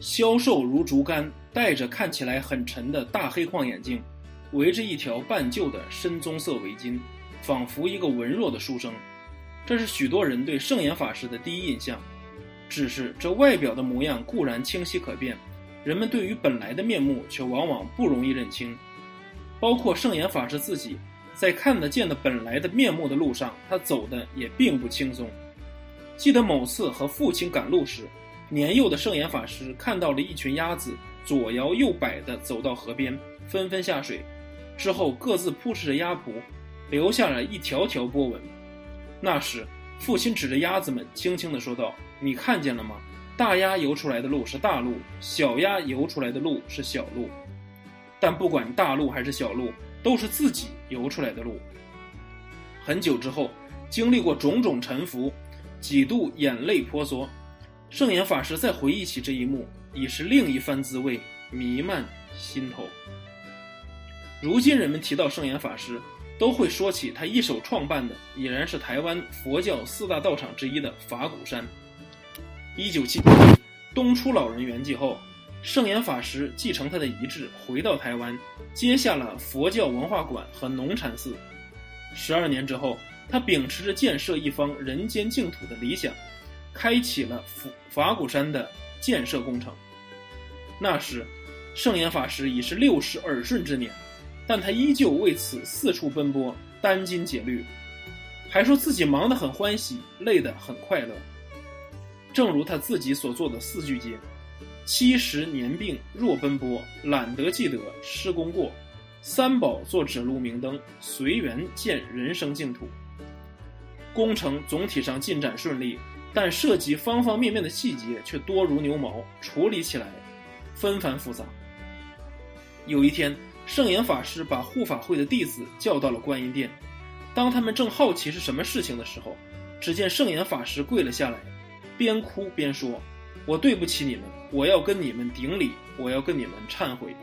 消瘦如竹竿，戴着看起来很沉的大黑框眼镜，围着一条半旧的深棕色围巾，仿佛一个文弱的书生。这是许多人对圣严法师的第一印象。只是这外表的模样固然清晰可辨，人们对于本来的面目却往往不容易认清。包括圣严法师自己，在看得见的本来的面目的路上，他走的也并不轻松。记得某次和父亲赶路时，年幼的圣严法师看到了一群鸭子左摇右摆地走到河边，纷纷下水，之后各自扑哧着鸭蹼，留下了一条条波纹。那时，父亲指着鸭子们，轻轻地说道：“你看见了吗？大鸭游出来的路是大路，小鸭游出来的路是小路。但不管大路还是小路，都是自己游出来的路。”很久之后，经历过种种沉浮，几度眼泪婆娑，圣严法师再回忆起这一幕，已是另一番滋味，弥漫心头。如今人们提到圣严法师。都会说起他一手创办的，已然是台湾佛教四大道场之一的法鼓山。一九七年，东出老人圆寂后，圣严法师继承他的遗志，回到台湾，接下了佛教文化馆和农禅寺。十二年之后，他秉持着建设一方人间净土的理想，开启了法法鼓山的建设工程。那时，圣严法师已是六十耳顺之年。但他依旧为此四处奔波，殚精竭虑，还说自己忙得很欢喜，累得很快乐。正如他自己所做的四句偈：“七十年病若奔波，懒得记得施功过。三宝做指路明灯，随缘见人生净土。”工程总体上进展顺利，但涉及方方面面的细节却多如牛毛，处理起来纷繁复杂。有一天。圣严法师把护法会的弟子叫到了观音殿，当他们正好奇是什么事情的时候，只见圣严法师跪了下来，边哭边说：“我对不起你们，我要跟你们顶礼，我要跟你们忏悔。”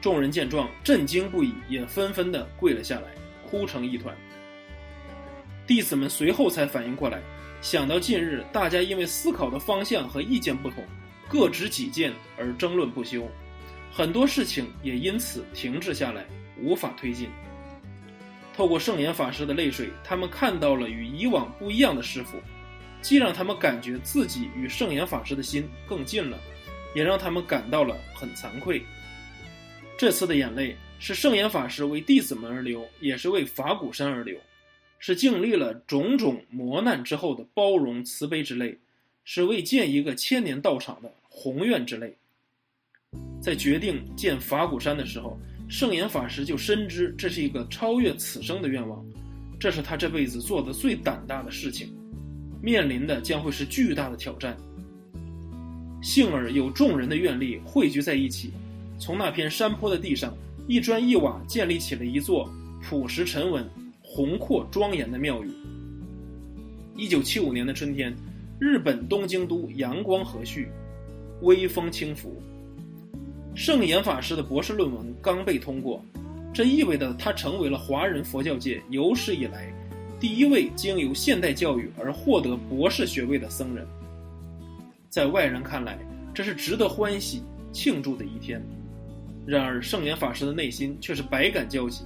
众人见状，震惊不已，也纷纷的跪了下来，哭成一团。弟子们随后才反应过来，想到近日大家因为思考的方向和意见不同，各执己见而争论不休。很多事情也因此停滞下来，无法推进。透过圣严法师的泪水，他们看到了与以往不一样的师傅，既让他们感觉自己与圣严法师的心更近了，也让他们感到了很惭愧。这次的眼泪是圣严法师为弟子们而流，也是为法鼓山而流，是经历了种种磨难之后的包容慈悲之泪，是为建一个千年道场的宏愿之泪。在决定建法鼓山的时候，圣严法师就深知这是一个超越此生的愿望，这是他这辈子做的最胆大的事情，面临的将会是巨大的挑战。幸而有众人的愿力汇聚在一起，从那片山坡的地上一砖一瓦建立起了一座朴实沉稳、宏阔庄严的庙宇。一九七五年的春天，日本东京都阳光和煦，微风轻拂。圣严法师的博士论文刚被通过，这意味着他成为了华人佛教界有史以来第一位经由现代教育而获得博士学位的僧人。在外人看来，这是值得欢喜庆祝的一天。然而，圣严法师的内心却是百感交集。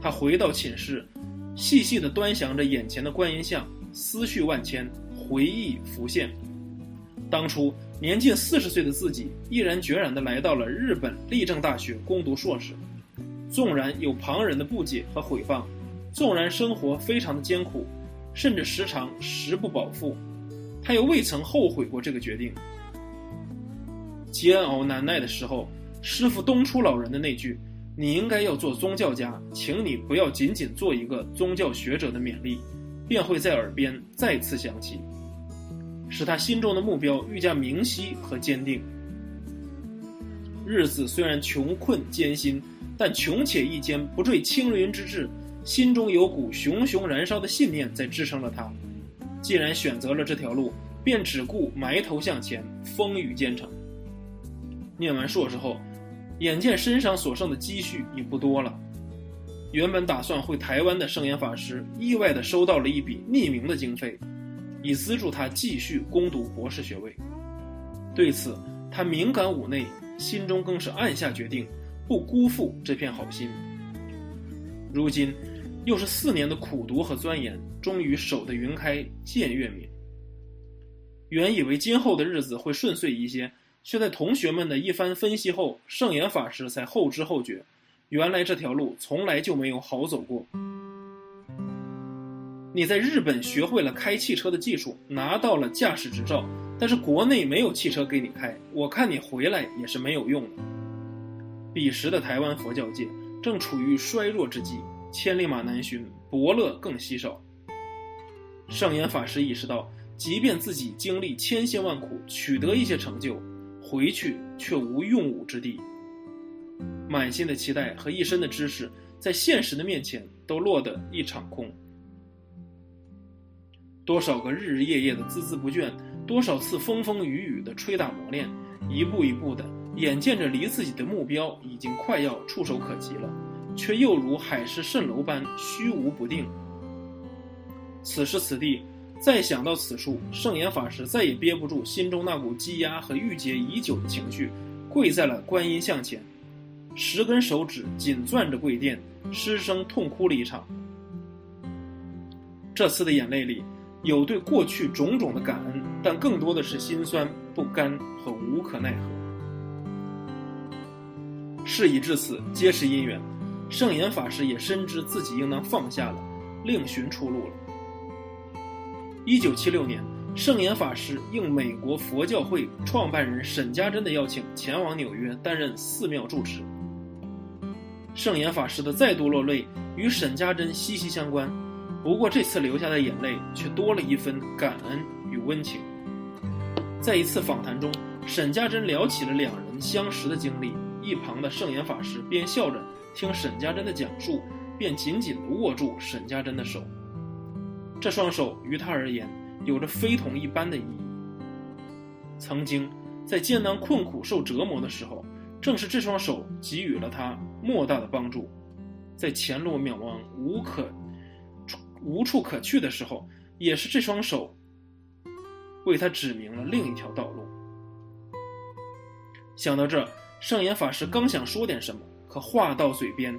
他回到寝室，细细地端详着眼前的观音像，思绪万千，回忆浮现。当初。年近四十岁的自己，毅然决然地来到了日本立正大学攻读硕士。纵然有旁人的不解和毁谤，纵然生活非常的艰苦，甚至时常食不饱腹，他又未曾后悔过这个决定。煎熬难耐的时候，师傅东出老人的那句“你应该要做宗教家，请你不要仅仅做一个宗教学者”的勉励，便会在耳边再次响起。使他心中的目标愈加明晰和坚定。日子虽然穷困艰辛，但穷且益坚，不坠青云之志。心中有股熊熊燃烧的信念在支撑着他。既然选择了这条路，便只顾埋头向前，风雨兼程。念完硕士后，眼见身上所剩的积蓄已不多了，原本打算回台湾的圣严法师，意外地收到了一笔匿名的经费。以资助他继续攻读博士学位。对此，他敏感五内，心中更是暗下决定，不辜负这片好心。如今，又是四年的苦读和钻研，终于守得云开见月明。原以为今后的日子会顺遂一些，却在同学们的一番分析后，圣严法师才后知后觉，原来这条路从来就没有好走过。你在日本学会了开汽车的技术，拿到了驾驶执照，但是国内没有汽车给你开，我看你回来也是没有用的。彼时的台湾佛教界正处于衰弱之际，千里马难寻，伯乐更稀少。圣严法师意识到。即便自己经历千辛万苦，取得一些成就，回去却无用武之地。满心的期待和一身的知识，在现实的面前都落得一场空。多少个日日夜夜的孜孜不倦，多少次风风雨雨的吹打磨练，一步一步的，眼见着离自己的目标已经快要触手可及了，却又如海市蜃楼般虚无不定。此时此地。再想到此处，圣严法师再也憋不住心中那股积压和郁结已久的情绪，跪在了观音像前，十根手指紧攥着跪垫，失声痛哭了一场。这次的眼泪里，有对过去种种的感恩，但更多的是心酸、不甘和无可奈何。事已至此，皆是因缘。圣严法师也深知自己应当放下了，另寻出路了。一九七六年，圣严法师应美国佛教会创办人沈家珍的邀请，前往纽约担任寺庙住持。圣严法师的再度落泪与沈家珍息息相关，不过这次流下的眼泪却多了一分感恩与温情。在一次访谈中，沈家珍聊起了两人相识的经历，一旁的圣严法师边笑着听沈家珍的讲述，便紧紧地握住沈家珍的手。这双手于他而言有着非同一般的意义。曾经在艰难困苦受折磨的时候，正是这双手给予了他莫大的帮助；在前路渺茫无可无处可去的时候，也是这双手为他指明了另一条道路。想到这，圣严法师刚想说点什么，可话到嘴边，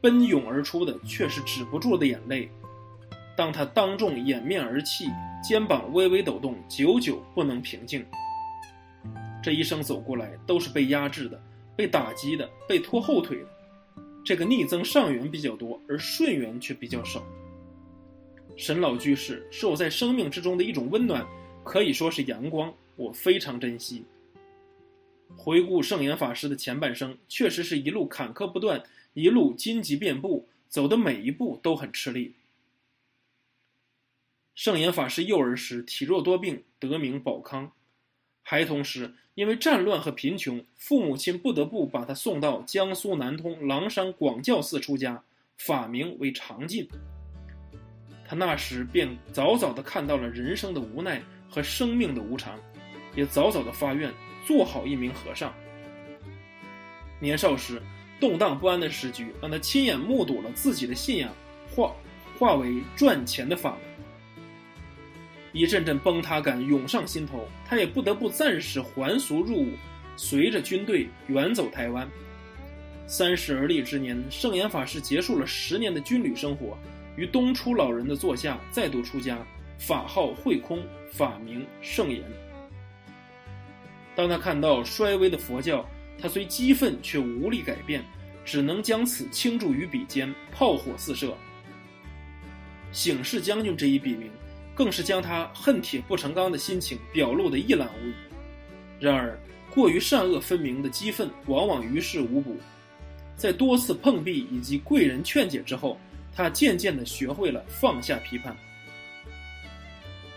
奔涌而出的却是止不住的眼泪。当他当众掩面而泣，肩膀微微抖动，久久不能平静。这一生走过来，都是被压制的、被打击的、被拖后腿的。这个逆增上缘比较多，而顺缘却比较少。沈老居士是我在生命之中的一种温暖，可以说是阳光，我非常珍惜。回顾圣严法师的前半生，确实是一路坎坷不断，一路荆棘遍布，走的每一步都很吃力。圣严法师幼儿时体弱多病，得名宝康。孩童时因为战乱和贫穷，父母亲不得不把他送到江苏南通狼山广教寺出家，法名为常进。他那时便早早地看到了人生的无奈和生命的无常，也早早地发愿做好一名和尚。年少时动荡不安的时局，让他亲眼目睹了自己的信仰化化为赚钱的法门。一阵阵崩塌感涌上心头，他也不得不暂时还俗入伍，随着军队远走台湾。三十而立之年，圣严法师结束了十年的军旅生活，于东初老人的座下再度出家，法号慧空，法名圣严。当他看到衰微的佛教，他虽激愤却无力改变，只能将此倾注于笔尖，炮火四射。醒世将军这一笔名。更是将他恨铁不成钢的心情表露得一览无遗。然而，过于善恶分明的激愤往往于事无补。在多次碰壁以及贵人劝解之后，他渐渐地学会了放下批判。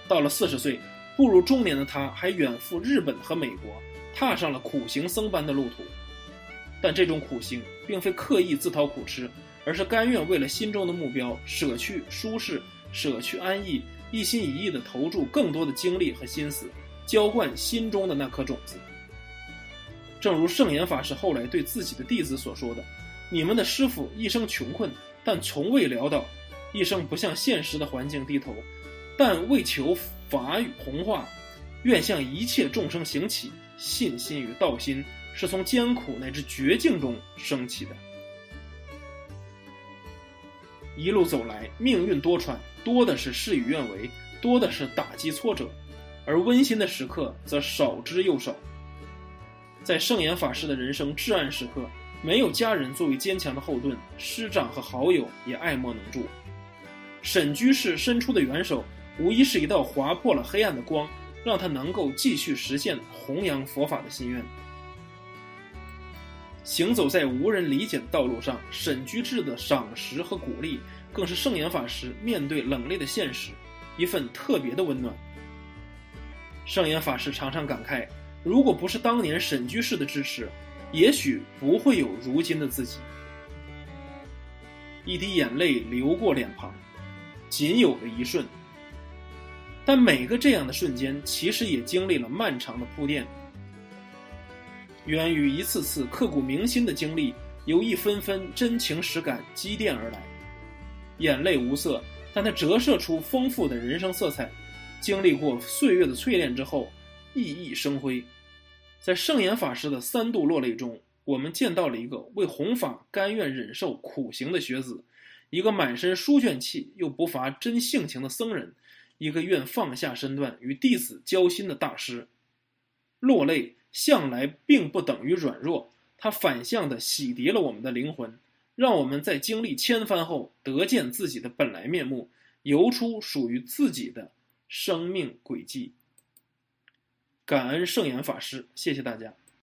到了四十岁，步入中年的他，还远赴日本和美国，踏上了苦行僧般的路途。但这种苦行并非刻意自讨苦吃，而是甘愿为了心中的目标，舍去舒适，舍去安逸。一心一意地投注更多的精力和心思，浇灌心中的那颗种子。正如圣严法师后来对自己的弟子所说的：“你们的师傅一生穷困，但从未潦倒；一生不向现实的环境低头，但为求法语弘化，愿向一切众生行起。信心与道心是从艰苦乃至绝境中升起的。一路走来，命运多舛，多的是事与愿违，多的是打击挫折，而温馨的时刻则少之又少。在圣严法师的人生至暗时刻，没有家人作为坚强的后盾，师长和好友也爱莫能助。沈居士伸出的援手，无疑是一道划破了黑暗的光。让他能够继续实现弘扬佛法的心愿。行走在无人理解的道路上，沈居士的赏识和鼓励，更是圣严法师面对冷冽的现实一份特别的温暖。圣严法师常常感慨：如果不是当年沈居士的支持，也许不会有如今的自己。一滴眼泪流过脸庞，仅有的一瞬。但每个这样的瞬间，其实也经历了漫长的铺垫，源于一次次刻骨铭心的经历，由一分分真情实感积淀而来。眼泪无色，但它折射出丰富的人生色彩。经历过岁月的淬炼之后，熠熠生辉。在圣严法师的三度落泪中，我们见到了一个为弘法甘愿忍受苦行的学子，一个满身书卷气又不乏真性情的僧人。一个愿放下身段与弟子交心的大师，落泪向来并不等于软弱，它反向的洗涤了我们的灵魂，让我们在经历千帆后得见自己的本来面目，游出属于自己的生命轨迹。感恩圣严法师，谢谢大家。